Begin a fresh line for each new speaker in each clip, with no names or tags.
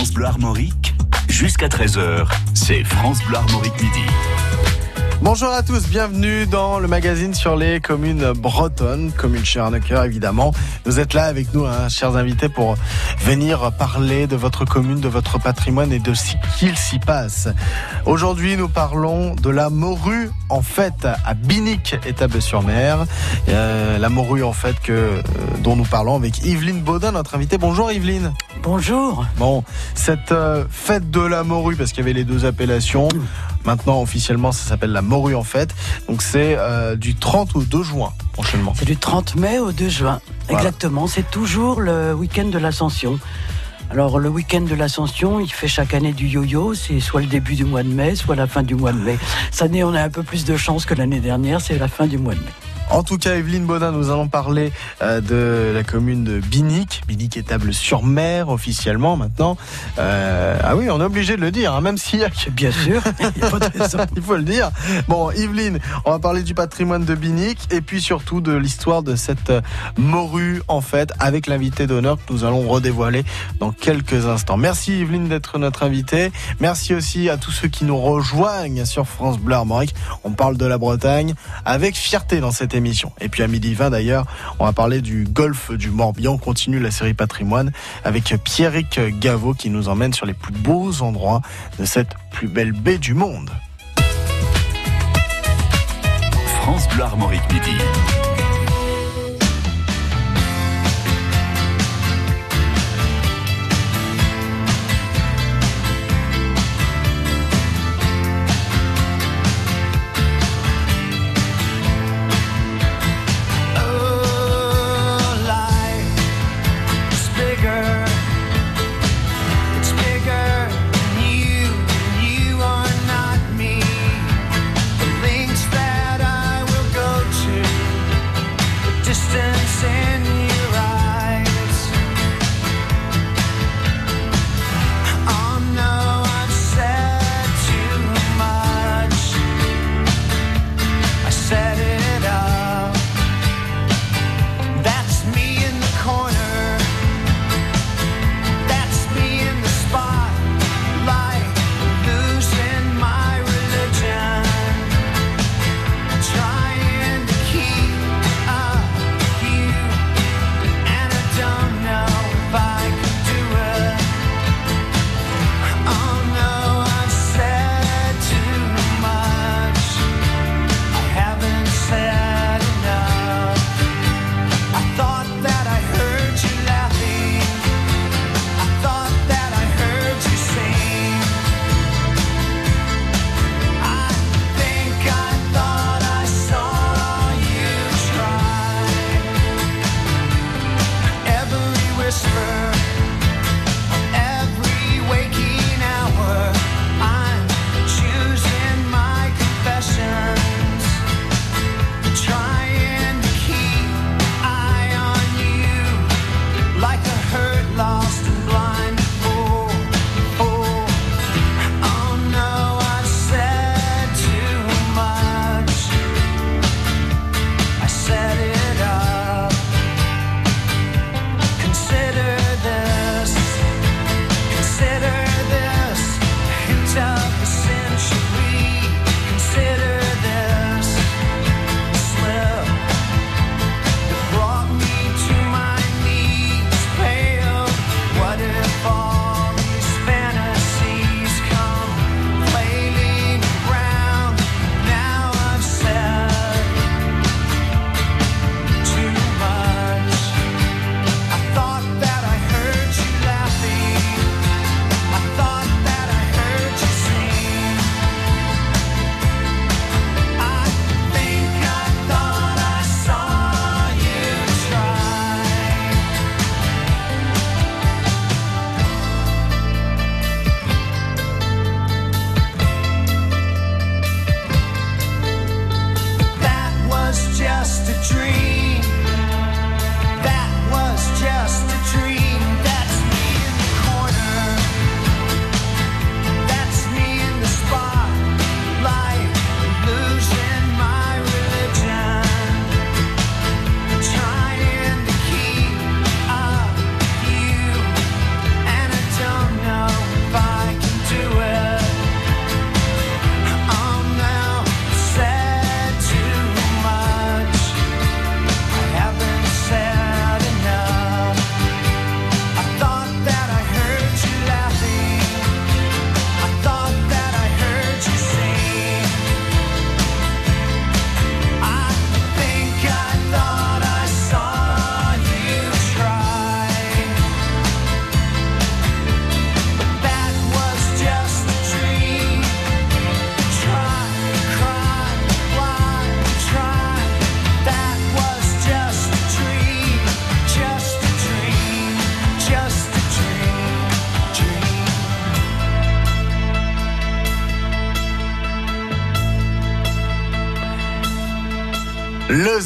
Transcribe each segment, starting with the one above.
France Bleu Armorique, jusqu'à 13h, c'est France Bleu Armorique Midi.
Bonjour à tous, bienvenue dans le magazine sur les communes bretonnes, commune Chernecker évidemment. Vous êtes là avec nous, hein, chers invités, pour venir parler de votre commune, de votre patrimoine et de ce qu'il s'y passe. Aujourd'hui, nous parlons de la morue en fait à Binic, Étable-sur-Mer. Euh, la morue en fait que, euh, dont nous parlons avec Yveline Baudin, notre invitée. Bonjour Yveline.
Bonjour.
Bon, cette euh, fête de la morue, parce qu'il y avait les deux appellations. Maintenant, officiellement, ça s'appelle la morue en fait. Donc c'est euh, du 30 au 2 juin prochainement.
C'est du 30 mai au 2 juin.
Voilà.
Exactement. C'est toujours le week-end de l'Ascension. Alors le week-end de l'Ascension, il fait chaque année du yo-yo. C'est soit le début du mois de mai, soit la fin du mois de mai. Cette année, on a un peu plus de chance que l'année dernière. C'est la fin du mois de mai.
En tout cas, Evelyne Baudin, nous allons parler euh, de la commune de Binic. Binic est table sur mer officiellement maintenant. Euh, ah oui, on est obligé de le dire, hein, même s'il y a
Bien sûr. il y a pas de raison.
il faut le dire. Bon, Yveline, on va parler du patrimoine de Binic et puis surtout de l'histoire de cette euh, morue en fait avec l'invité d'honneur que nous allons redévoiler dans quelques instants. Merci Yveline d'être notre invitée. Merci aussi à tous ceux qui nous rejoignent sur France Bleu Armorique. On parle de la Bretagne avec fierté dans cette émission. Et puis à midi 20 d'ailleurs, on va parler du golfe du Morbihan. On continue la série patrimoine avec Pierrick Gaveau qui nous emmène sur les plus beaux endroits de cette plus belle baie du monde.
France Armorique Midi.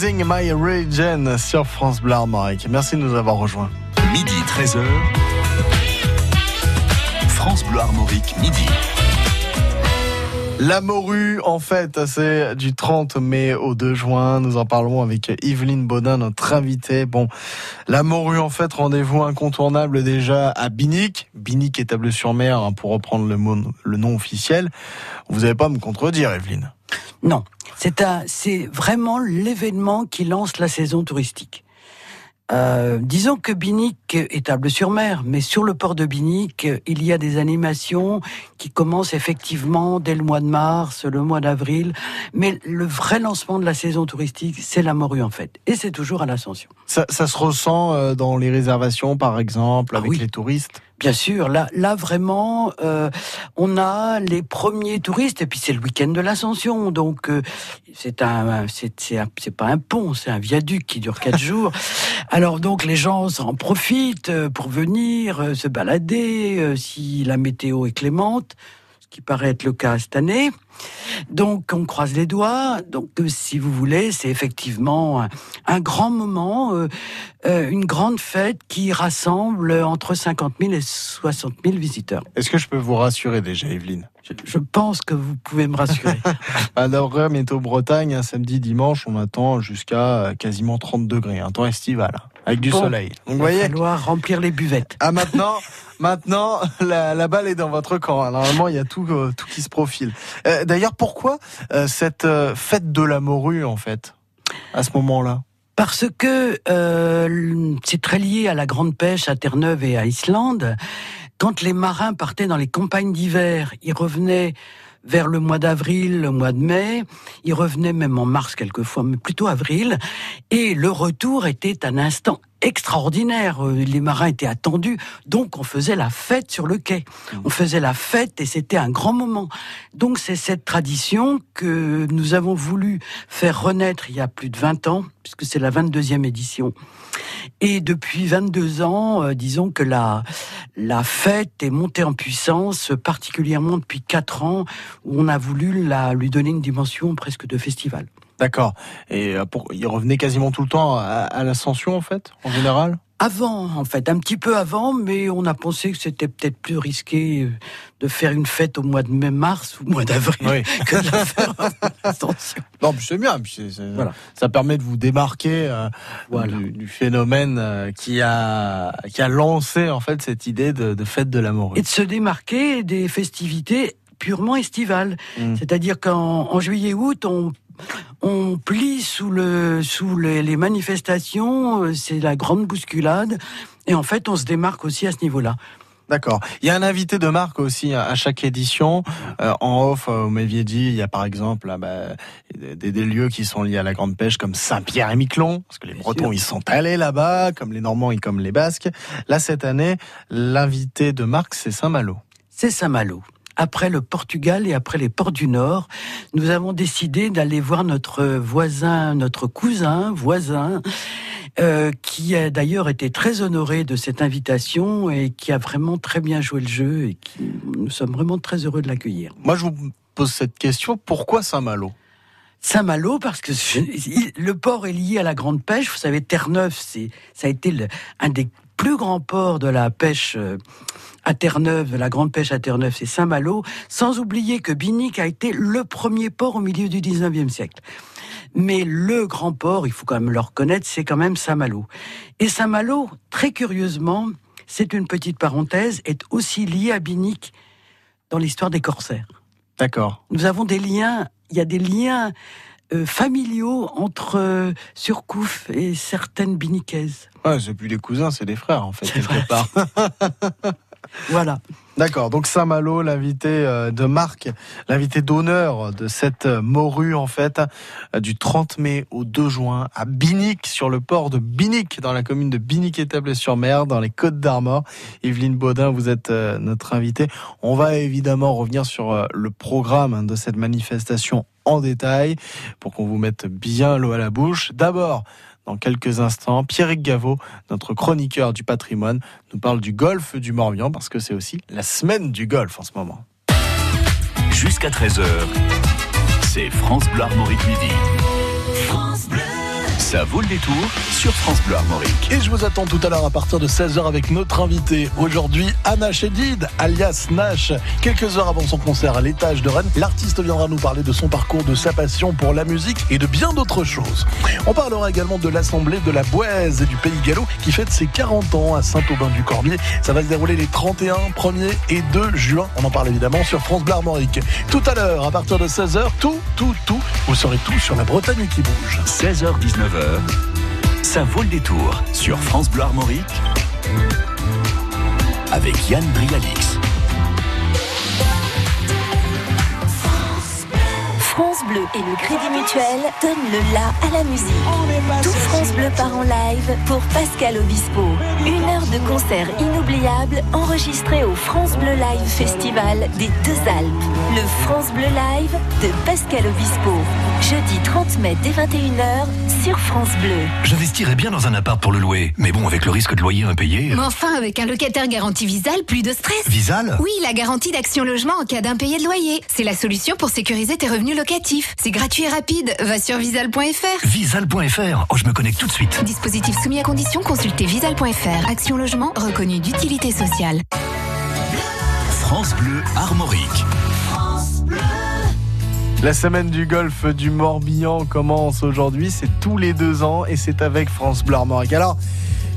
Losing My Religion sur France Bleu Armorique. Merci de nous avoir rejoints.
Midi 13h. France Bleu Armorique, midi.
La morue, en fait, c'est du 30 mai au 2 juin. Nous en parlerons avec Yveline Baudin, notre invitée. Bon, la morue, en fait, rendez-vous incontournable déjà à Binic. Binic étable-sur-mer, hein, pour reprendre le, mot, le nom officiel. Vous n'allez pas me contredire, Evelyne.
Non, c'est un, c'est vraiment l'événement qui lance la saison touristique. Euh, disons que Binic est table-sur-mer, mais sur le port de Binic, il y a des animations qui commencent effectivement dès le mois de mars, le mois d'avril. Mais le vrai lancement de la saison touristique, c'est la morue en fait, et c'est toujours à l'Ascension.
Ça, ça se ressent euh, dans les réservations, par exemple,
Ah
avec
oui.
les touristes?
Bien sûr, là, là vraiment, euh, on a les premiers touristes et puis c'est le week-end de l'Ascension, donc euh, c'est un, c'est c'est un- c'est pas un pont, c'est un viaduc qui dure quatre jours. Alors donc les gens en profitent euh, pour venir euh, se balader euh, si la météo est clémente, qui paraît être le cas cette année. Donc on croise les doigts. Donc euh, si vous voulez, c'est effectivement un, grand moment, euh, euh, une grande fête qui rassemble entre 50 000 et 60 000 visiteurs.
Est-ce que je peux vous rassurer déjà, Evelyne?
Je, je pense que vous pouvez me rassurer.
À D'après Météo Bretagne, un samedi, dimanche, on attend jusqu'à quasiment 30 degrés, un temps estival, avec du
Bon.
soleil. Donc vous
Il va
voyez,
falloir remplir les buvettes.
ah maintenant, maintenant, la, la balle est dans votre camp. Normalement, il y a tout, euh, tout qui se profile. Euh, D'ailleurs, pourquoi euh, cette euh, fête de la morue, en fait, à ce moment-là?
Parce que euh, c'est très lié à la grande pêche à Terre-Neuve et à Islande. Quand les marins partaient dans les campagnes d'hiver, ils revenaient vers le mois d'avril, le mois de mai, ils revenaient même en mars quelquefois, mais plutôt avril, et le retour était un instant extraordinaire. Euh, Les marins étaient attendus, donc on faisait la fête sur le quai. On faisait la fête et c'était un grand moment. Donc c'est cette tradition que nous avons voulu faire renaître il y a plus de 20 ans, puisque c'est la 22e édition. Et depuis 22 ans, euh, disons que la, la fête est montée en puissance, particulièrement depuis 4 ans, où on a voulu la, lui donner une dimension presque de festival.
D'accord. Et euh, il revenait quasiment tout le temps à l'ascension, en fait, en général?
Avant, en fait, un petit peu avant, mais on a pensé que c'était peut-être plus risqué euh, de faire une fête au mois de mai, mars ou au mois d'avril
Oui.
que de la faire.
Non, puis c'est bien. puis c'est- c'est-
Voilà.
Ça permet de vous démarquer euh,
Voilà.
du, du phénomène euh, qui a qui a lancé en fait cette idée de, de fête de la morue.
et de se démarquer des festivités purement estivales.
Mm.
C'est-à-dire qu'en en juillet-août, on, on plie sous, le, sous les, les manifestations, euh, c'est la grande bousculade, et en fait, on se démarque aussi à ce niveau-là.
D'accord. Il y a un invité de marque aussi à à chaque édition. Euh, en off, euh, vous m'aviez dit, il y a par exemple là, bah, des, des lieux qui sont liés à la grande pêche comme Saint-Pierre et Miquelon, parce que les
Bien
Bretons
sûr.
ils sont allés là-bas, comme les Normands et comme les Basques. Là cette année, l'invité de marque c'est Saint-Malo.
C'est Saint-Malo. Après le Portugal et après les ports du Nord, nous avons décidé d'aller voir notre voisin, notre cousin, voisin, euh, qui a d'ailleurs été très honoré de cette invitation et qui a vraiment très bien joué le jeu et qui, nous sommes vraiment très heureux de l'accueillir.
Moi je vous pose cette question, pourquoi Saint-Malo?
Saint-Malo, parce que je- le port est lié à la grande pêche. Vous savez, Terre-Neuve, ça a été le- un des plus grands ports de la pêche euh, à Terre-Neuve, de la grande pêche à Terre-Neuve, c'est Saint-Malo. Sans oublier que Binic a été le premier port au milieu du 19e siècle. Mais le grand port, il faut quand même le reconnaître, c'est quand même Saint-Malo. Et Saint-Malo, très curieusement, c'est une petite parenthèse, est aussi lié à Binic dans l'histoire des corsaires
D'accord.
nous avons des liens, il y a des liens euh, familiaux entre euh, Surcouf et certaines biniquaises.
Ouais, c'est plus des cousins, c'est des frères en fait quelque part.
Voilà.
D'accord, donc Saint-Malo, l'invité euh, de marque, l'invité d'honneur de cette euh, morue en fait, euh, du 30 mai au 2 juin à Binic, sur le port de Binic, dans la commune de Binic-Étable-sur-Mer, dans les Côtes d'Armor. Evelyne Baudin, vous êtes notre invitée. On va évidemment revenir sur le programme hein, de cette manifestation en détail pour qu'on vous mette bien l'eau à la bouche. D'abord, dans quelques instants, Pierrick Gaveau, notre chroniqueur du patrimoine, nous parle du golfe du Morbihan parce que c'est aussi la semaine du golfe en ce moment.
Jusqu'à 13h, c'est France Midi. Ça vaut le détour sur France Bleu Armorique.
Et je vous attends tout à l'heure à partir de 16h avec notre invité. Aujourd'hui, Anna Chédid, alias Nash. Quelques heures avant son concert à l'étage de Rennes, l'artiste viendra nous parler de son parcours, de sa passion pour la musique et de bien d'autres choses. On parlera également de l'Assemblée de la Boise et du Pays Gallo qui fête ses 40 ans à Saint-Aubin-du-Corbier. Ça va se dérouler les 31, 1er et 2 juin. On en parle évidemment sur France Bleu Armorique. Tout à l'heure, à partir de 16h, tout, tout, tout, vous saurez tout sur la Bretagne qui bouge.
16h-19h, ça vaut le détour sur France Bleu Armorique avec Yann Brialix.
France Bleu et le Crédit Mutuel donnent le la à la musique. Tout France Bleu part en live pour Pascal Obispo. Une heure de concert inoubliable enregistré au France Bleu Live Festival des Deux Alpes. Le France Bleu Live de Pascal Obispo. Jeudi 30 mai dès 21h sur France Bleu.
J'investirais bien dans un appart pour le louer, mais bon, avec le risque de loyer impayé.
Mais enfin, avec un locataire garanti Visal, plus de stress.
Visal?
Oui, la garantie d'action logement en cas d'impayé de loyer. C'est la solution pour sécuriser tes revenus locatifs. C'est gratuit et rapide. Va sur visal.fr.
Visal.fr. Oh, je me connecte tout de suite.
Dispositif soumis à condition, consultez visal.fr. Action logement reconnu d'utilité sociale.
France Bleu Armorique.
La semaine du golf du Morbihan commence aujourd'hui. C'est tous les deux ans et c'est avec France Bleu Armorique. Alors,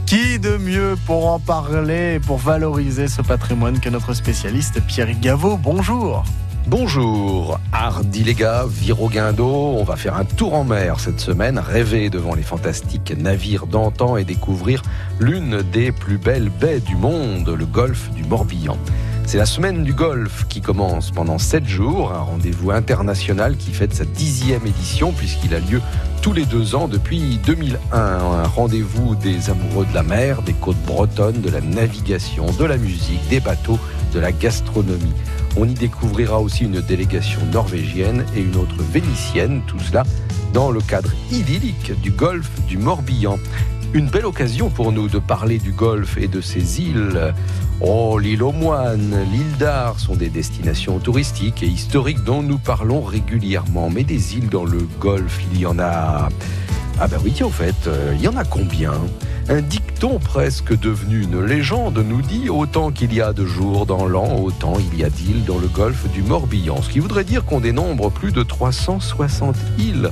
qui de mieux pour en parler et pour valoriser ce patrimoine que notre spécialiste Pierre Gaveau Bonjour.
Bonjour, Hardy les gars, Viroguindo, on va faire un tour en mer cette semaine, rêver devant les fantastiques navires d'antan et découvrir l'une des plus belles baies du monde, le golfe du Morbihan. C'est la semaine du golf qui commence pendant 7 jours, un rendez-vous international qui fête sa dixième édition puisqu'il a lieu tous les deux ans depuis 2001. Un rendez-vous des amoureux de la mer, des côtes bretonnes, de la navigation, de la musique, des bateaux, de la gastronomie. On y découvrira aussi une délégation norvégienne et une autre vénitienne, tout cela dans le cadre idyllique du golfe du Morbihan. Une belle occasion pour nous de parler du golfe et de ses îles. Oh, l'île aux moines, l'île d'Ar sont des destinations touristiques et historiques dont nous parlons régulièrement. Mais des îles dans le golfe, il y en a... Ah ben oui, en fait, euh, il y en a combien? Un dicton presque devenu une légende nous dit autant qu'il y a de jours dans l'an, autant il y a d'îles dans le golfe du Morbihan. Ce qui voudrait dire qu'on dénombre plus de 360 îles.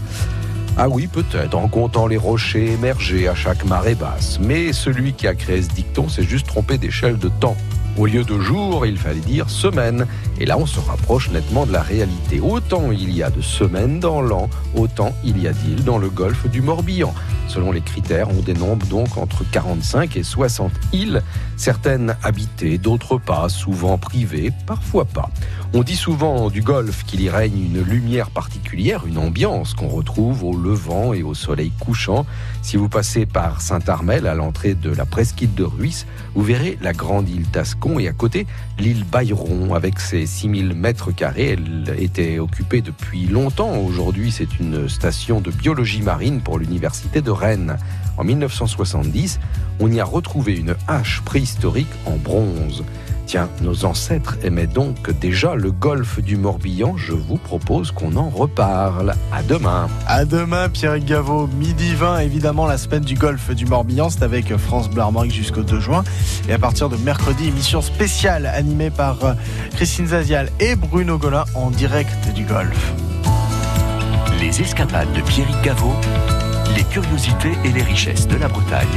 Ah oui, peut-être, en comptant les rochers émergés à chaque marée basse. Mais celui qui a créé ce dicton s'est juste trompé d'échelle de temps. Au lieu de jour, il fallait dire semaine. Et là, on se rapproche nettement de la réalité. Autant il y a de semaines dans l'an, autant il y a d'îles dans le golfe du Morbihan. Selon les critères, on dénombre donc entre 45 et 60 îles, certaines habitées, d'autres pas, souvent privées, parfois pas. On dit souvent du golfe qu'il y règne une lumière particulière, une ambiance qu'on retrouve au levant et au soleil couchant. Si vous passez par Saint-Armel à l'entrée de la presqu'île de Ruisse, vous verrez la grande île Tascon et à côté l'île Bayron avec ses 6000 mètres carrés. Elle était occupée depuis longtemps. Aujourd'hui, c'est une station de biologie marine pour l'université de Rennes. En 1970, on y a retrouvé une hache préhistorique en bronze. Tiens, nos ancêtres aimaient donc déjà le golfe du Morbihan. Je vous propose qu'on en reparle. À demain.
À demain, Pierre Gaveau, midi 20, évidemment, la semaine du golf du Morbihan, c'est avec France Bleu Armorique jusqu'au 2 juin. Et à partir de mercredi, émission spéciale animée par euh, Christine Zazial et Bruno Golin en direct du golf.
Les escapades de Pierrick Gaveau, les curiosités et les richesses de la Bretagne,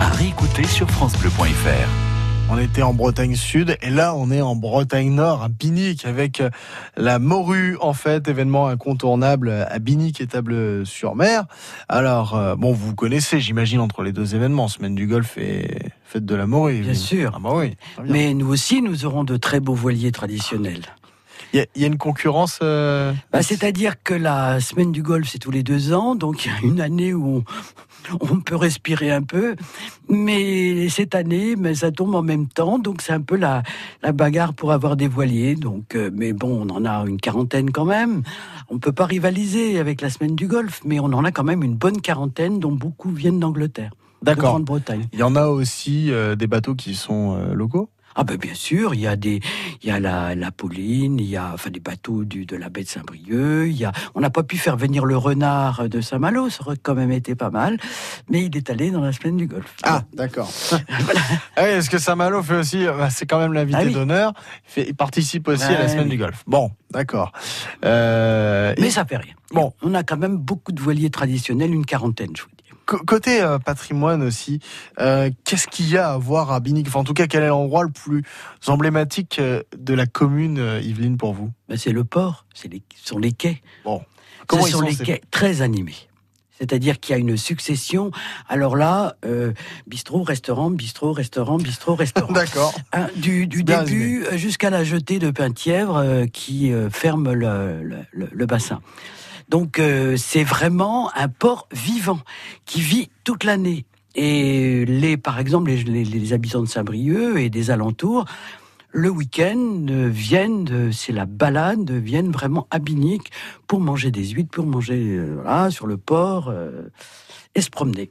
à réécouter sur FranceBleu.fr.
On était en Bretagne Sud et là on est en Bretagne Nord, à Binic, avec euh, la morue en fait, événement incontournable à Binic et Table-sur-Mer. Alors, euh, bon, vous connaissez, j'imagine, entre les deux événements, Semaine du Golfe et Fête de la morue.
Bien sûr.
Ah bah oui.
Mais nous aussi, nous aurons de très beaux voiliers traditionnels.
Il y, y a une concurrence euh,
Bah, C'est-à-dire que la semaine du golf, c'est tous les deux ans, donc il y a une année où on, on peut respirer un peu, mais cette année, mais ça tombe en même temps, donc c'est un peu la, la bagarre pour avoir des voiliers. Donc, euh, mais bon, on en a une quarantaine quand même. On peut pas rivaliser avec la semaine du golf, mais on en a quand même une bonne quarantaine, dont beaucoup viennent d'Angleterre, de
D'accord.
Grande-Bretagne.
Il y en a aussi euh, des bateaux qui sont euh, locaux?
Ah ben bien sûr, il y a des, il y a la, la Pauline, il y a enfin des bateaux du, de la baie de Saint-Brieuc, il y a, on n'a pas pu faire venir le renard de Saint-Malo, ça aurait quand même été pas mal, mais il est allé dans la semaine du Golfe.
Ah, d'accord. Ah oui, est-ce que Saint-Malo fait aussi, bah, c'est quand même l'invité
Ah oui.
d'honneur, il, fait- il participe aussi à la semaine
oui.
du golf. Bon, d'accord. Euh,
Mais
et
ça fait rien.
Bon.
on a quand même beaucoup de voiliers traditionnels, une quarantaine, je vous dis.
Côté euh, patrimoine aussi, euh, qu'est-ce qu'il y a à voir à Binic? Enfin, en tout cas, quel est l'endroit le plus emblématique euh, de la commune, Yveline, pour vous?
Ben, c'est le port, c'est les, ce sont les quais.
Comment
Ce
ils
sont
sont,
les quais très animés. C'est-à-dire qu'il y a une succession. Alors là, euh, bistrot, restaurant, bistrot, restaurant, bistrot, restaurant.
D'accord.
Hein, du début jusqu'à la jetée de Penthièvre euh, qui euh, ferme le, le- le- le bassin. Donc euh, c'est vraiment un port vivant qui vit toute l'année. Et les, par exemple, les, les- les habitants de Saint-Brieuc et des alentours, le week-end euh, viennent, euh, c'est la balade, viennent vraiment à Binic pour manger des huîtres, pour manger voilà, sur le port et se promener.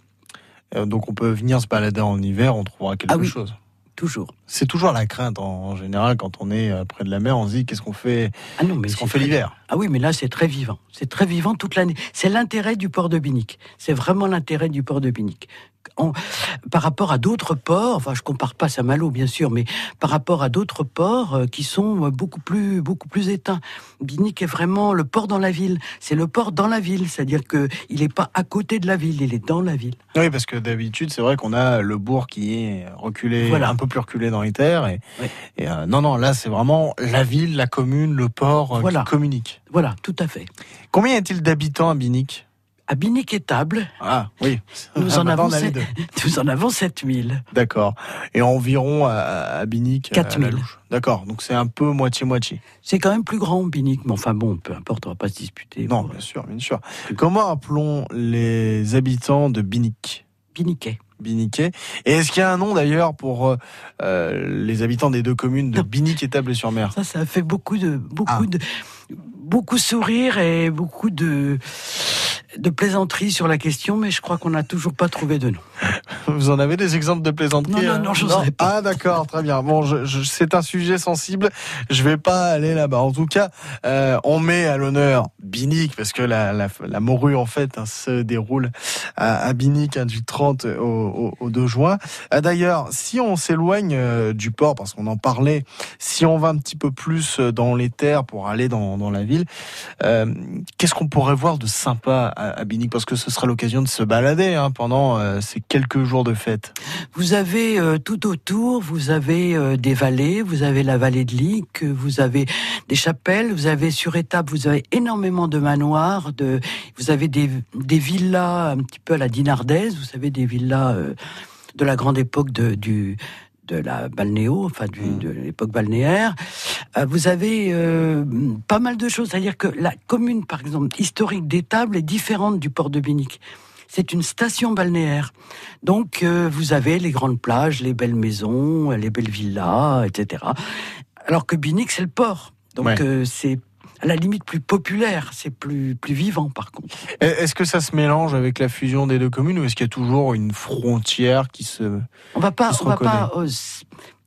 Donc, on peut venir se balader en hiver, on trouvera quelque
Ah oui.
chose.
Toujours.
C'est toujours la crainte en, en général quand on est euh, près de la mer. On se dit qu'est-ce qu'on fait,
Ah non, mais
qu'est-ce qu'on fait l'hiver?
Ah oui, mais là, c'est très vivant. C'est très vivant toute l'année. C'est l'intérêt du port de Binic. C'est vraiment l'intérêt du port de Binic. En- par rapport à d'autres ports, enfin, je compare pas Saint-Malo, bien sûr, mais par rapport à d'autres ports euh, qui sont beaucoup plus, beaucoup plus éteints. Binic est vraiment le port dans la ville. C'est le port dans la ville. C'est-à-dire que il n'est pas à côté de la ville, il est dans la ville.
Oui, parce que d'habitude, c'est vrai qu'on a le bourg qui est reculé,
Voilà.
un peu plus reculé dans les terres. Et,
Oui.
et, euh, non, non, là, c'est vraiment la ville, la commune, le port euh,
Voilà.
qui communiquent.
Voilà, tout à fait.
Combien y a-t-il d'habitants à Binic
À Binic étable,
Ah, oui.
nous,
Ah,
en
maintenant,
avons sept- nous en avons 7000.
D'accord. Et environ à, à Binic euh, à la
4000.
louche. D'accord. Donc c'est un peu moitié-moitié.
C'est quand même plus grand, Binic, mais enfin bon, peu importe, on va pas se disputer.
Non,
pour-
bien sûr, bien sûr. Comment appelons les habitants de Binic?
Biniquet.
Biniquet. Et est-ce qu'il y a un nom d'ailleurs pour euh, euh, les habitants des deux communes de
Non.
Binic et Table-sur-Mer
Ça, ça fait beaucoup de, beaucoup
Ah.
de, beaucoup sourire et beaucoup de, de plaisanteries sur la question, mais je crois qu'on n'a toujours pas trouvé de nom.
Vous en avez des exemples de plaisanteries
Non, non,
hein
non, j'oserais pas.
Ah d'accord, très bien. Bon, je, je- c'est un sujet sensible. Je vais pas aller là-bas. En tout cas, euh, on met à l'honneur Binic parce que la, la, la morue en fait hein, se déroule à, à Binic hein, du 30 au, au, au 2 juin. Ah, D'ailleurs, si on s'éloigne euh, du port, parce qu'on en parlait, si on va un petit peu plus euh, dans les terres pour aller dans, dans la ville, euh, qu'est-ce qu'on pourrait voir de sympa à, Binic Parce que ce sera l'occasion de se balader hein, pendant euh, ces quelques jours de fête.
Vous avez euh, tout autour, vous avez euh, des vallées, vous avez la vallée de Lique, vous avez des chapelles, vous avez sur étape, vous avez énormément de manoirs, de, vous avez des, villas un petit peu à la dinardaise, vous savez des villas de la grande époque du de la balnéo, enfin du,
Mm.
de l'époque balnéaire. Euh, vous avez euh, pas mal de choses, c'est-à-dire que la commune, par exemple, historique d'Étable est différente du port de Binic. C'est une station balnéaire. Donc, euh, vous avez les grandes plages, les belles maisons, les belles villas, etc. Alors que Binic, c'est le port. Donc,
Ouais.
euh, c'est à la limite plus populaire, c'est plus, plus vivant, par contre.
Est-ce que ça se mélange avec la fusion des deux communes ou est-ce qu'il y a toujours une frontière qui se...
On va pas, on va pas, euh,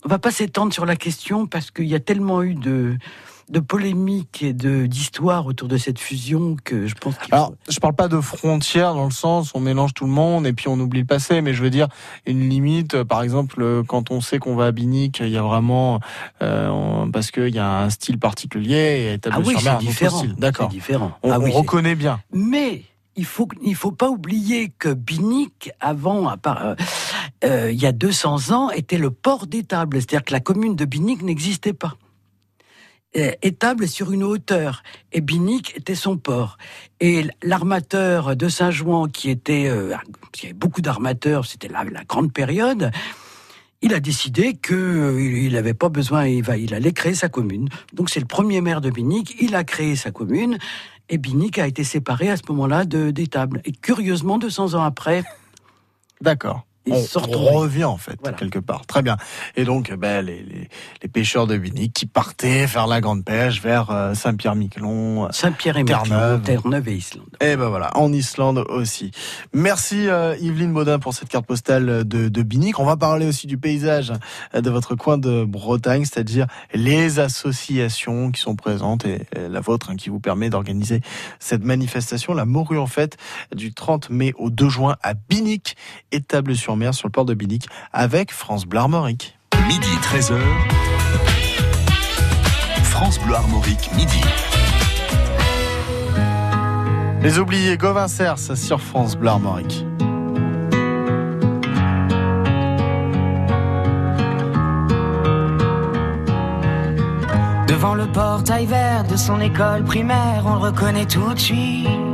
on va pas s'étendre sur la question parce qu'il y a tellement eu de, de polémiques et de d'histoires autour de cette fusion que je pense faut-
Alors, je parle pas de frontière dans le sens on mélange tout le monde et puis on oublie le passé, mais je veux dire une limite. euh, Par exemple, euh, quand on sait qu'on va à Binic, il y a vraiment euh, on- parce qu'il y a un style particulier et
ah oui, c'est différent.
style. D'accord.
Différent.
On,
ah oui,
reconnaît bien.
Mais il faut il faut pas oublier que Binic avant à part, euh, euh, il y a 200 ans était le port d'Étable, c'est-à-dire que la commune de Binic n'existait pas. Euh, Étable sur une hauteur et Binic était son port. Et l'armateur de Saint-Jouan qui était euh, qu'il y avait beaucoup d'armateurs, c'était la, la grande période. Il a décidé que euh, il n'avait pas besoin, il, va, il allait créer sa commune. Donc c'est le premier maire de Binic, il a créé sa commune, et Binic a été séparé à ce moment-là d'Étable. Et curieusement, 200 ans après,
D'accord. On revient en fait
Voilà.
quelque part. Très bien. Et donc ben, les, les, les pêcheurs de Binic qui partaient faire la grande pêche vers euh, Saint-Pierre-Miquelon.
Saint-Pierre et
Terre-Neuve.
Et Islande.
Et ben voilà, en Islande aussi. Merci euh, Yveline Baudin pour cette carte postale de, de Binic. On va parler aussi du paysage euh, de votre coin de Bretagne, c'est-à-dire les associations qui sont présentes et, et la vôtre hein, qui vous permet d'organiser cette manifestation, la morue en fête, du 30 mai au 2 juin à Binic, étable-sur-mer sur le port de Binic, avec France Bleu Armorique.
Midi 13h. France Bleu Armorique, midi.
Les oubliés Gauvin Cers sur France Bleu Armorique.
Devant le portail vert de son école primaire, on le reconnaît tout de suite.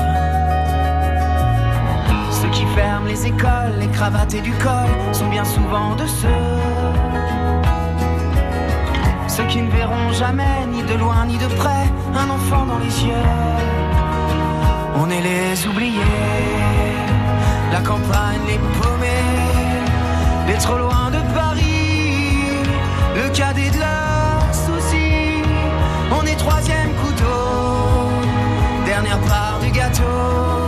Qui ferment les écoles, les cravates et du col, sont bien souvent de ceux. Ceux qui ne verront jamais, ni de loin ni de près, un enfant dans les yeux. On est les oubliés la campagne, les paumés, les trop loin de Paris, le cadet de leurs soucis. On est troisième couteau, dernière part du gâteau.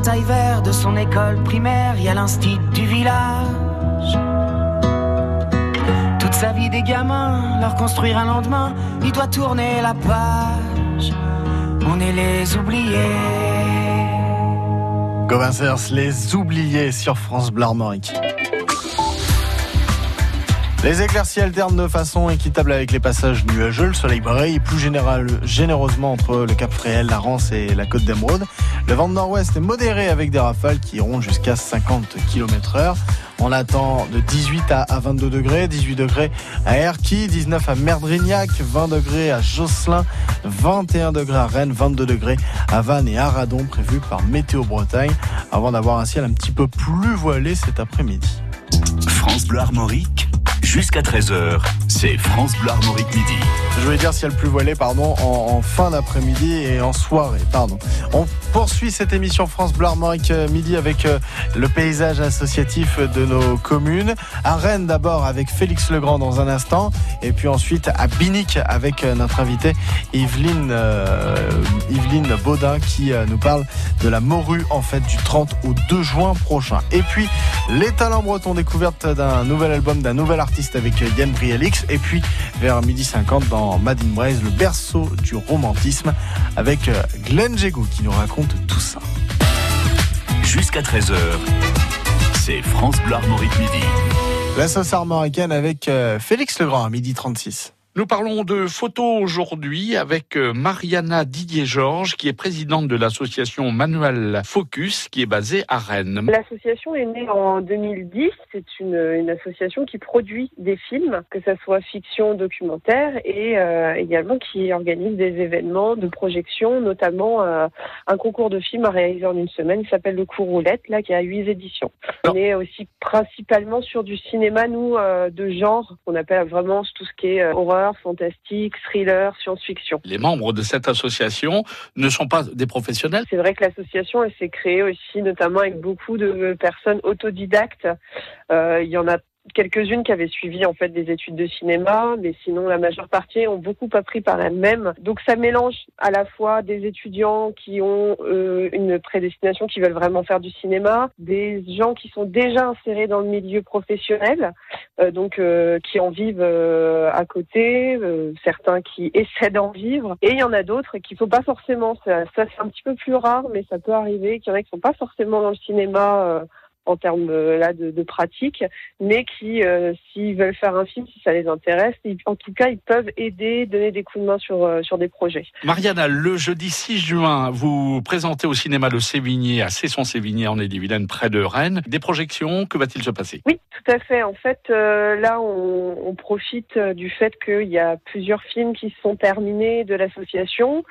De son école primaire, il y a l'instit du village. Toute sa vie des gamins, leur construire un lendemain, il doit tourner la page. On est les oubliés.
Gauvin Cers, les oubliés sur France Armorique. Les éclaircies alternent de façon équitable avec les passages nuageux. Le soleil brille plus généreusement entre le Cap Fréhel, la Rance et la Côte d'Emeraude. Le vent de nord-ouest est modéré avec des rafales qui iront jusqu'à 50 km heure. On attend de 18 à à 22 degrés, 18 degrés à Erquy, 19 à Merdrignac, 20 degrés à Josselin, 21 degrés à Rennes, 22 degrés à Vannes et Aradon prévus par Météo Bretagne avant d'avoir un ciel un petit peu plus voilé cet après-midi.
France Bleu Armorique, jusqu'à 13h c'est France Bleu Midi.
Je voulais dire ciel plus voilé, pardon, en, fin d'après-midi et en soirée, pardon. On poursuit cette émission France Bleu euh, Midi avec euh, le paysage associatif de nos communes. À Rennes d'abord avec Félix Legrand dans un instant, et puis ensuite à Binic avec euh, notre invité Yveline, Yveline Baudin qui nous parle de la morue en fait du 30 au 2 juin prochain. Et puis les talents bretons découverte d'un nouvel album d'un nouvel artiste avec Yann Brielix, et puis vers midi 50 dans Madin Braise, le berceau du romantisme, avec euh, Glenn Jego qui nous raconte tout ça.
Jusqu'à 13h, c'est France Bleu Armorique Midi.
La sauce armoricaine avec euh, Félix Legrand à midi 36.
Nous parlons de photos aujourd'hui avec euh, Mariana Didier-Georges, qui est présidente de l'association Manuel Focus, qui est basée à Rennes.
L'association est née en 2010. C'est une, une, association qui produit des films, que ce soit fiction, documentaire, et euh, également qui organise des événements de projection, notamment euh, un concours de films à réaliser en une semaine. Il s'appelle le Cours Roulette, là, qui a huit éditions. On est aussi principalement sur du cinéma, nous, de genre, qu'on appelle vraiment tout ce qui est horreur fantastique, thriller, science-fiction.
Les membres de cette association ne sont pas des professionnels
C'est vrai que l'association s'est créée aussi notamment avec beaucoup de personnes autodidactes. Euh, il y en a quelques-unes qui avaient suivi en fait des études de cinéma, mais sinon la majeure partie ont beaucoup appris par la même. Donc ça mélange à la fois des étudiants qui ont euh, une prédestination, qui veulent vraiment faire du cinéma, des gens qui sont déjà insérés dans le milieu professionnel, euh, donc euh, qui en vivent à côté, certains qui essaient d'en vivre, et il y en a d'autres qui ne faut pas forcément. Ça, c'est un petit peu plus rare, mais ça peut arriver qu'il y en a qui sont pas forcément dans le cinéma en termes euh, là de, de, pratique, mais qui, euh, s'ils veulent faire un film, si ça les intéresse, en tout cas, ils peuvent aider, donner des coups de main sur, euh, sur des projets.
Mariana, le jeudi 6 juin, vous présentez au cinéma Le Sévigné, à Cesson-Sévigné, en Ille-et-Vilaine, près de Rennes, des projections. Que va-t-il se passer?
Oui, tout à fait. En fait, là, on, on, profite du fait qu'il y a plusieurs films qui sont terminés de l'association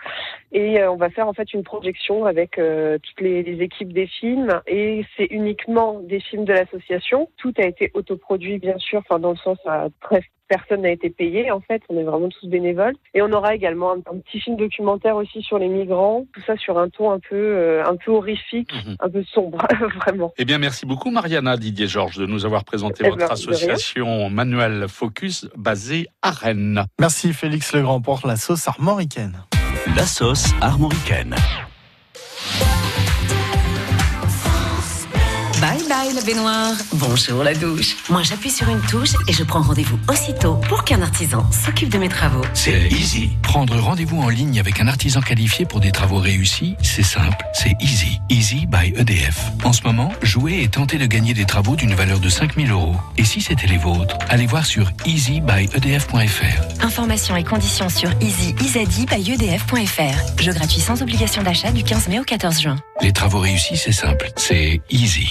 et on va faire en fait une projection avec toutes les, les équipes des films et c'est uniquement des films de l'association. Tout a été autoproduit, bien sûr, enfin dans le sens à très personne n'a été payé en fait, on est vraiment tous bénévoles. Et on aura également un, petit film documentaire aussi sur les migrants, tout ça sur un ton un peu euh, un peu horrifique, mhm. un peu sombre, vraiment.
Eh bien merci beaucoup Mariana Didier Georges de nous avoir présenté eh votre ben, association Manuel Focus basée à Rennes.
Merci Félix Legrand pour la sauce armoricaine.
La sauce armoricaine.
Bye bye la baignoire. Bonjour la douche. Moi j'appuie sur une touche et je prends rendez-vous aussitôt pour qu'un artisan s'occupe de mes travaux.
C'est easy. Prendre rendez-vous en ligne avec un artisan qualifié pour des travaux réussis, c'est simple, c'est easy. Easy by EDF. En ce moment, jouez et tentez de gagner des travaux d'une valeur de 5000 euros. Et si c'était les vôtres, allez voir sur easybyedf.fr.
Informations et conditions sur easy-by-edf.fr. Jeu gratuit sans obligation d'achat du 15 mai au 14 juin.
Les travaux réussis, c'est simple, c'est easy.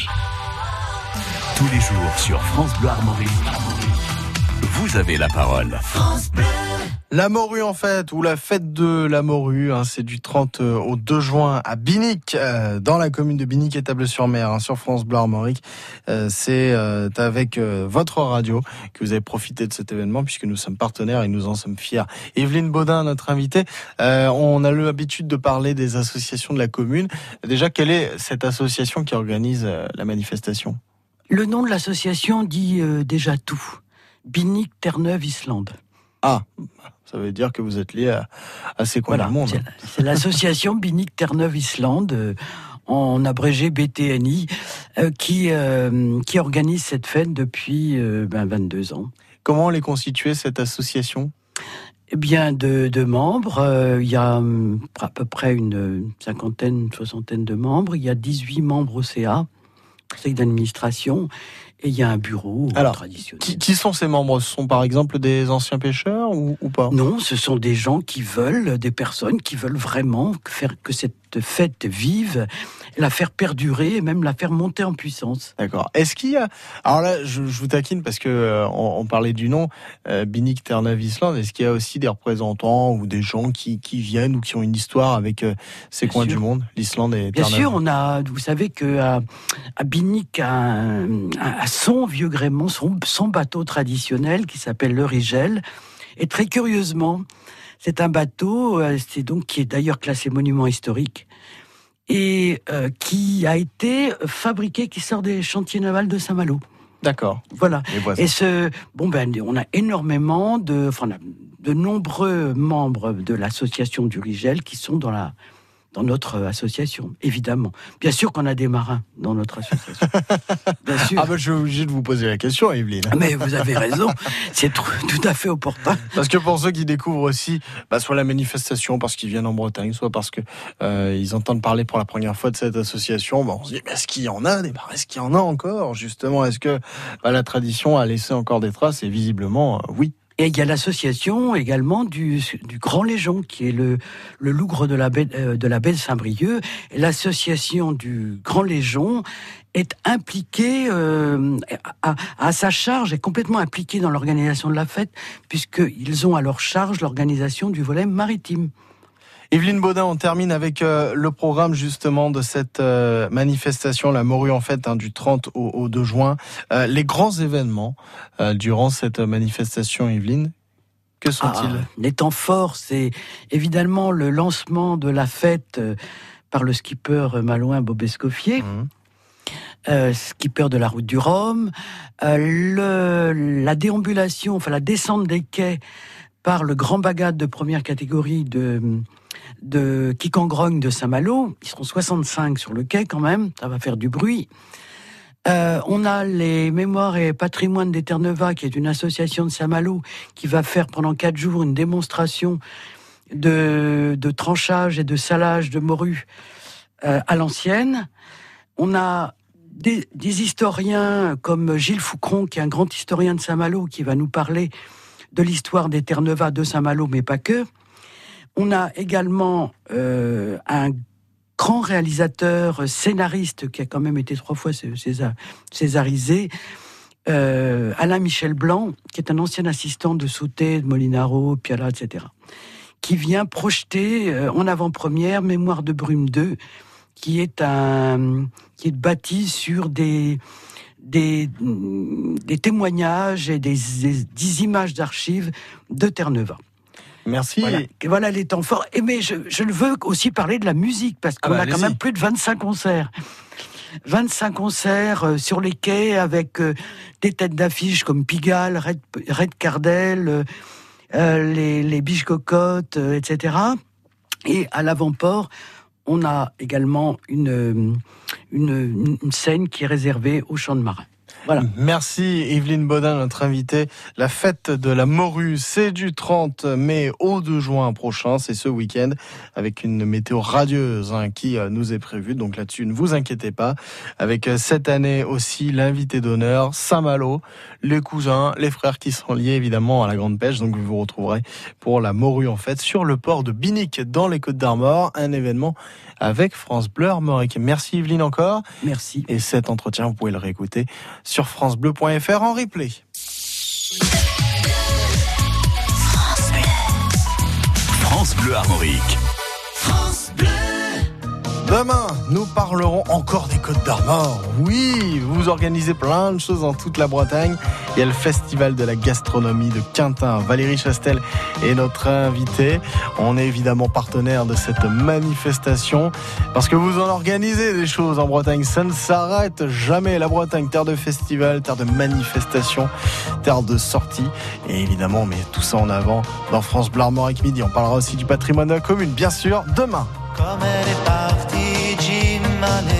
Tous les jours sur France Bleu Armorique, vous avez la parole. France Bleu.
La morue en fait, ou la fête de la morue, hein, c'est du 30 euh, au 2 juin à Binic, euh, dans la commune de Binic et Table-sur-Mer, hein, sur France Bleu Armorique. Euh, c'est avec votre radio que vous avez profité de cet événement, puisque nous sommes partenaires et nous en sommes fiers. Evelyne Baudin, notre invitée, on a l'habitude de parler des associations de la commune. Déjà, quelle est cette association qui organise la manifestation?
Le nom de l'association dit déjà tout. Binic Terre-Neuve Islande.
Ah, ça veut dire que vous êtes lié à, ces coins du monde.
C'est l'association Binic Terre-Neuve Islande, euh, en abrégé BTNI, euh, qui, qui organise cette fête depuis 22 ben, ans.
Comment est constituée cette association?
Eh bien, de, de membres, il y a hum, à peu près une cinquantaine, soixantaine de membres. Il y a 18 membres au CA conseil d'administration et il y a un bureau
Alors,
traditionnel.
Qui, sont ces membres? Ce sont par exemple des anciens pêcheurs ou, pas?
Non, ce sont des gens qui veulent, des personnes qui veulent vraiment faire que cette cette fête vive, la faire perdurer et même la faire monter en puissance.
D'accord. Est-ce qu'il y a alors là, je, vous taquine parce que euh, on, parlait du nom euh, Binik Ternav Island. Est-ce qu'il y a aussi des représentants ou des gens qui, qui viennent ou qui ont une histoire avec euh, ces coins du monde, l'Islande et
Bien sûr, on a. Vous savez que à, à Binik a, son vieux gréement, son, son bateau traditionnel qui s'appelle le Rigel. Et très curieusement, c'est un bateau, c'est donc qui est d'ailleurs classé monument historique et euh, qui a été fabriqué, qui sort des chantiers navals de Saint-Malo.
D'accord.
Voilà. Et ce, bon ben, on a énormément de, enfin, de nombreux membres de l'association du Rigel qui sont dans la dans notre association, évidemment. Bien sûr qu'on a des marins dans notre association.
Bien sûr. Ah ben, je suis obligé de vous poser la question, Evelyne.
Mais vous avez raison, c'est tout à fait opportun.
Parce que pour ceux qui découvrent aussi, bah, soit la manifestation parce qu'ils viennent en Bretagne, soit parce que euh, entendent parler pour la première fois de cette association, bah, on se dit, est-ce qu'il y en a des Est-ce qu'il y en a encore? Justement, est-ce que bah, la tradition a laissé encore des traces? Et visiblement, euh, oui.
Et il y a l'association également du, Grand Légion, qui est le, lougre de la baie euh, Saint-Brieuc. L'association du Grand Légion est impliquée euh, à, sa charge, est complètement impliquée dans l'organisation de la fête, puisqu'ils ont à leur charge l'organisation du volet maritime.
Evelyne Baudin, on termine avec euh, le programme justement de cette euh, manifestation, la morue en fait, hein, du 30 au, 2 juin. Euh, les grands événements durant cette manifestation, Evelyne, que sont-ils ah,
Les temps forts, c'est évidemment le lancement de la fête par le skipper malouin Bob Escoffier. Mmh. skipper de la route du Rhum, le, la déambulation, enfin la descente des quais par le grand bagade de première catégorie de de Kikangrogne de Saint-Malo. Ils seront 65 sur le quai quand même, ça va faire du bruit. Euh, on a les Mémoires et Patrimoine d'Eterneva, qui est une association de Saint-Malo, qui va faire pendant quatre jours une démonstration de, tranchage et de salage de morue euh, à l'ancienne. On a des, historiens comme Gilles Foucron, qui est un grand historien de Saint-Malo, qui va nous parler de l'histoire d'Eterneva de Saint-Malo, mais pas que. On a également euh, un grand réalisateur, scénariste, qui a quand même été trois fois césarisé, euh, Alain Michel Blanc, qui est un ancien assistant de Sauté, de Molinaro, Piala, etc., qui vient projeter euh, en avant-première Mémoire de Brume 2, qui est un qui est bâti sur des des, des témoignages et des, des images d'archives de Terre-Neuve.
Merci.
Voilà, les temps forts. Et mais je, je veux aussi parler de la musique, parce qu'on ah bah, a quand même plus de 25 concerts. 25 concerts euh, sur les quais avec euh, des têtes d'affiche comme Pigalle, Red, Red Cardel, euh, les, les biches cocottes, etc. Et à l'avant-port, on a également une, une, une scène qui est réservée aux champs de marins.
Merci Evelyne Baudin, notre invitée. La fête de la morue, c'est du 30 mai au 2 juin prochain. C'est ce week-end avec une météo radieuse hein, qui euh, nous est prévue. Donc là-dessus, ne vous inquiétez pas. Avec euh, cette année aussi l'invité d'honneur, Saint-Malo, les cousins, les frères qui sont liés évidemment à la grande pêche. Donc vous vous retrouverez pour la morue en fait sur le port de Binic dans les Côtes d'Armor. Un événement avec France Bleu Armorique. Merci Evelyne encore.
Merci.
Et cet entretien, vous pouvez le réécouter sur francebleu.fr en replay.
France Bleu. France Bleu Armorique.
Demain, nous parlerons encore des Côtes d'Armor. Oui, vous organisez plein de choses dans toute la Bretagne. Il y a le Festival de la gastronomie de Quintin. Valérie Chastel est notre invitée. On est évidemment partenaire de cette manifestation parce que vous en organisez des choses en Bretagne. Ça ne s'arrête jamais. La Bretagne, terre de festival, terre de manifestation, terre de sortie. Et évidemment, on met tout ça en avant dans France Bleu Armorique Midi. On parlera aussi du patrimoine de la commune, bien sûr, demain.
Jim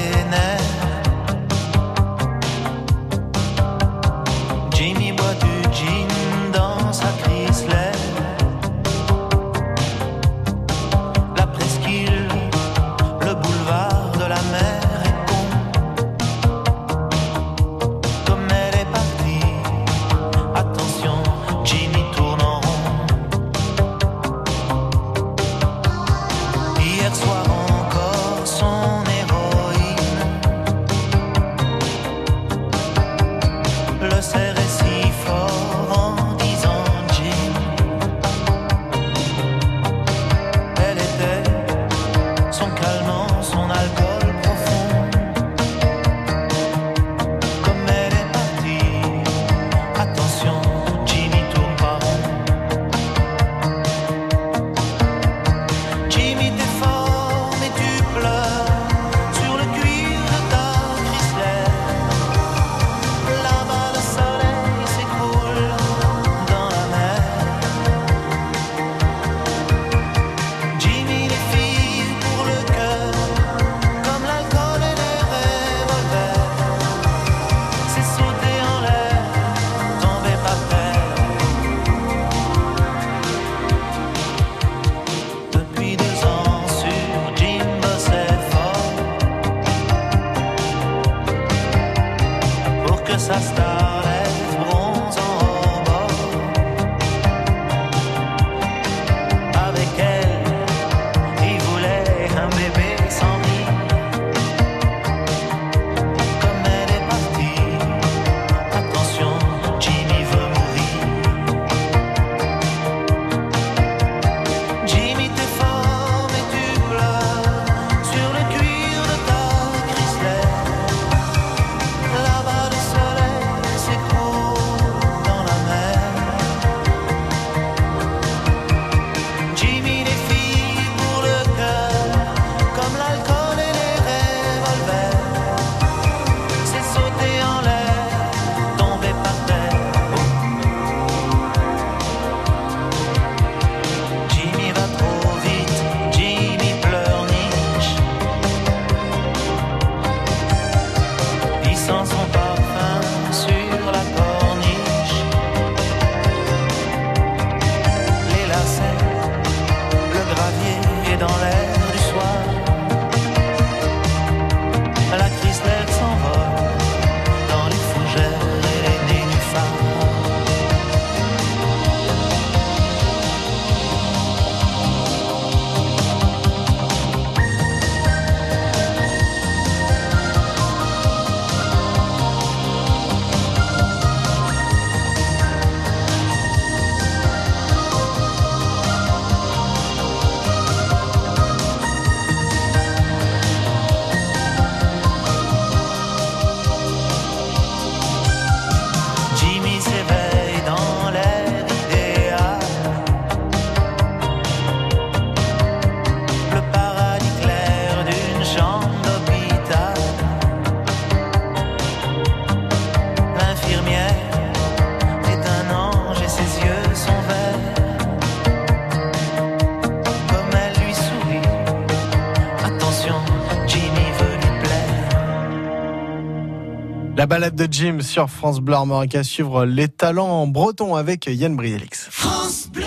de
Jim sur France Bleu Armorique à suivre les talents bretons avec Yann Brielix.
France Bleu.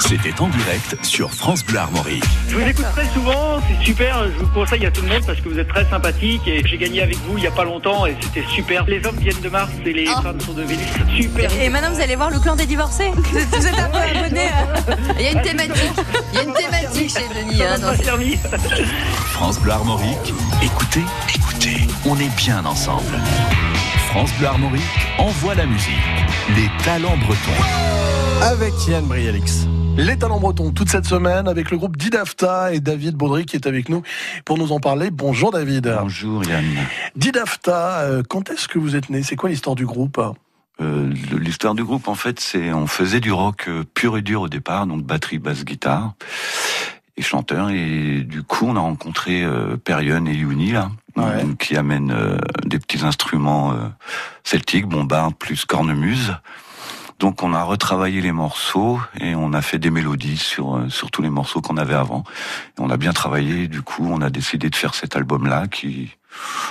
C'était en direct sur France Bleu Armorique.
Je vous écoute très souvent, c'est super, je vous conseille à tout le monde parce que vous êtes très sympathique et j'ai gagné avec vous il n'y a pas longtemps et c'était super. Les hommes viennent de Mars et les femmes sont de Vénus. Super.
Et maintenant, vous allez voir le clan des divorcés. Vous êtes, vous êtes un peu abonné. Il y a une thématique. Il y a une thématique chez Denis. hein, dans
France Bleu Armorique. Écoutez, écoutez, on est bien ensemble. France Bleu Armorique envoie la musique. Les talents bretons.
Avec Yann Brielix.
Les talents bretons toute cette semaine avec le groupe Didafta et David Baudry qui est avec nous pour nous en parler. Bonjour David.
Bonjour Yann.
Didafta, euh, quand est-ce que vous êtes né? C'est quoi l'histoire du groupe?
Euh, L'histoire du groupe, en fait, c'est on faisait du rock euh, pur et dur au départ, donc batterie, basse, guitare et chanteur. Et du coup, on a rencontré euh, Perion et Yuni là, qui amènent euh, des petits instruments euh, celtiques, bombarde plus cornemuse. Donc on a retravaillé les morceaux et on a fait des mélodies sur euh, sur tous les morceaux qu'on avait avant. Et on a bien travaillé. Du coup, on a décidé de faire cet album-là qui,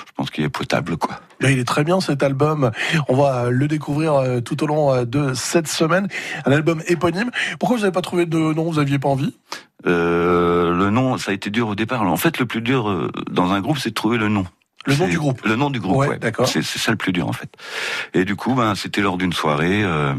je pense qu'il est potable, quoi.
Il est très bien cet album. On va le découvrir euh, tout au long euh, de cette semaine. Un album éponyme. Pourquoi vous n'avez pas trouvé de nom? Vous aviez pas envie?
Euh, le nom, ça a été dur au départ. En fait, le plus dur dans un groupe, c'est de trouver le nom.
Le nom du groupe.
Le nom du groupe,
Ouais,
ouais.
d'accord.
C'est ça le plus dur, en fait. Et du coup, ben, c'était lors d'une soirée, euh,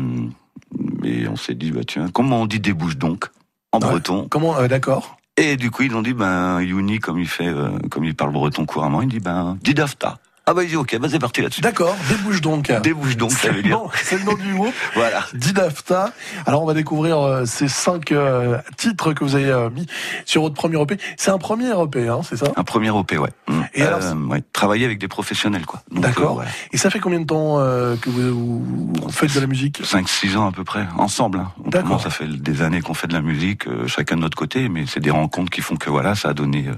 et on s'est dit, bah tiens, comment on dit débouche donc en breton
Comment euh, D'accord.
Et du coup, ils ont dit, ben, Yuni, comme il fait, euh, comme il parle breton couramment, il dit, ben, Didafta. Ah bah il dit, ok, bah c'est parti là-dessus.
D'accord, débouche donc.
Débouche donc, ça
C'est
veut
le
dire.
nom- c'est le nom du groupe.
Voilà.
Didafta. Alors on va découvrir euh, ces cinq euh, titres que vous avez euh, mis sur votre premier EP. C'est un premier EP, hein, c'est ça?
Un premier OP, ouais. Mm.
Et alors,
Euh, ouais, travailler avec des professionnels, quoi.
D'accord.
euh.
Et ça fait combien de temps euh, que vous, vous faites de la musique?
5-6 ans à peu près, ensemble. Hein. Commence, ça fait des années qu'on fait de la musique, euh, chacun de notre côté, mais c'est des rencontres qui font que voilà, ça a donné euh,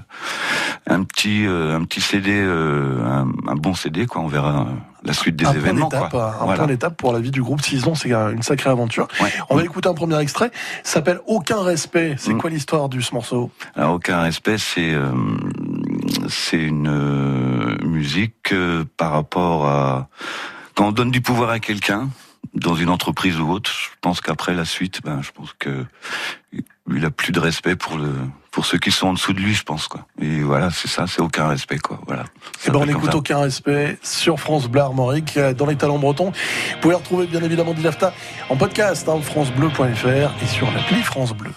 un petit, euh, un petit CD, euh, un, un bon CD, quoi. On verra euh, la suite des
un
événements,
point d'étape,
quoi.
un
Voilà.
point d'étape pour la vie du groupe. Six ans, c'est une sacrée aventure. On va écouter un premier extrait. Ça s'appelle Aucun respect.
Mm.
C'est quoi l'histoire de ce morceau?
Alors aucun respect, c'est euh, c'est une euh, musique euh, par rapport à quand on donne du pouvoir à quelqu'un, dans une entreprise ou autre, je pense qu'après la suite, ben, je pense que il a plus de respect pour le pour ceux qui sont en dessous de lui, je pense quoi. Et voilà, c'est ça, c'est aucun respect quoi. Voilà.
Eh ben, on écoute aucun respect sur France Bleu Armorique dans les talents bretons. Vous pouvez retrouver bien évidemment Dilafta en podcast hein, francebleu.fr et sur l'appli France Bleu.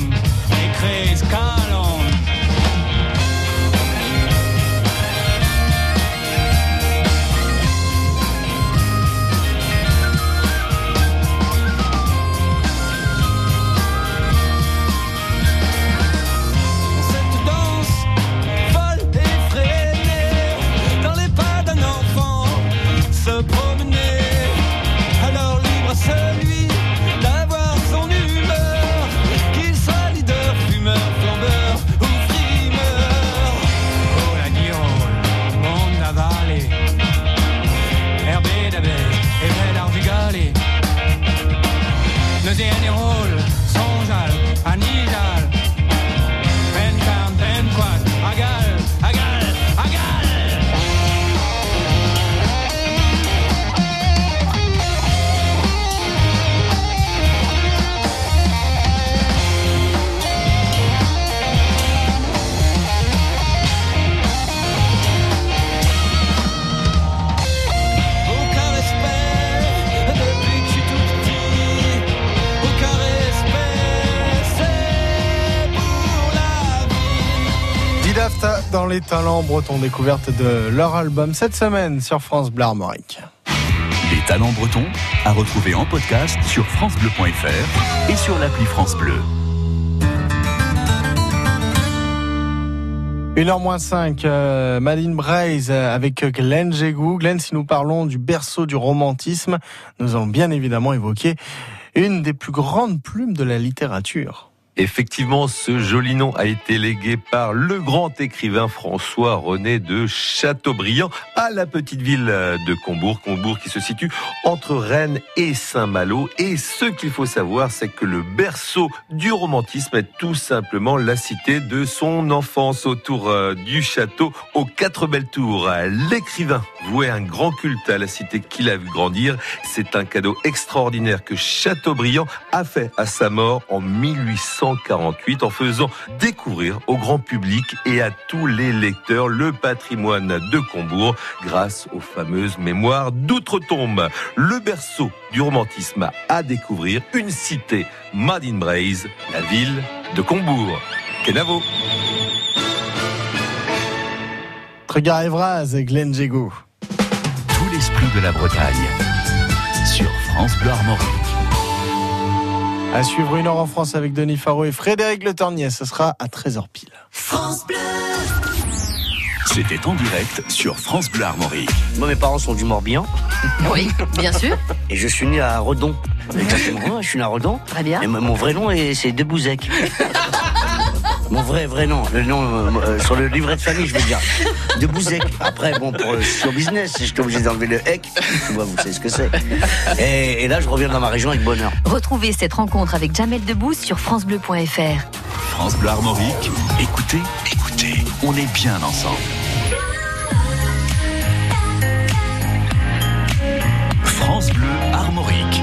rain, it. Les talents bretons, découverte de leur album cette semaine sur France Bleu Armorique.
Les talents bretons à retrouver en podcast sur francebleu.fr et sur l'appli France Bleu.
1h05, euh, Madine Braise avec Glenn Jégou. Glenn, si nous parlons du berceau du romantisme, nous allons bien évidemment évoquer une des plus grandes plumes de la littérature.
Effectivement, ce joli nom a été légué par le grand écrivain François-René de Chateaubriand à la petite ville de Combourg. Combourg qui se situe entre Rennes et Saint-Malo. Et ce qu'il faut savoir, c'est que le berceau du romantisme est tout simplement la cité de son enfance autour euh, du château aux quatre belles tours. L'écrivain vouait un grand culte à la cité qu'il a vu grandir. C'est un cadeau extraordinaire que Chateaubriand a fait à sa mort en 1800. 1948 en faisant découvrir au grand public et à tous les lecteurs le patrimoine de Combourg grâce aux fameuses mémoires d'outre-tombe. Le berceau du romantisme à découvrir, une cité Made in Braise, la ville de Combourg. Kenavo.
Regard Evraz et Glenn Jego.
Tout l'esprit de la Bretagne sur France Bleu Armorique.
À suivre une heure en France avec Denis Faro et Frédéric Le Tornier. Ce sera à 13h pile.
France Bleu. C'était en direct sur France Bleu Armorique.
Moi, mes parents sont du Morbihan.
Oui, bien sûr.
Et je suis né à Redon. Exactement, je suis né à Redon.
Très bien.
Et mon vrai nom, est- c'est Debouzek. Mon vrai, vrai nom. Le nom euh, sur le livret de famille, je veux dire. Debouzek. Après, bon, pour le show business, j'étais obligé d'enlever le hec. Tu vois, vous savez ce que c'est. Et, et là, je reviens dans ma région avec bonheur.
Retrouvez cette rencontre avec Jamel Debbouze sur FranceBleu.fr.
France Bleu Armorique. Écoutez, écoutez, on est bien ensemble. France Bleu Armorique.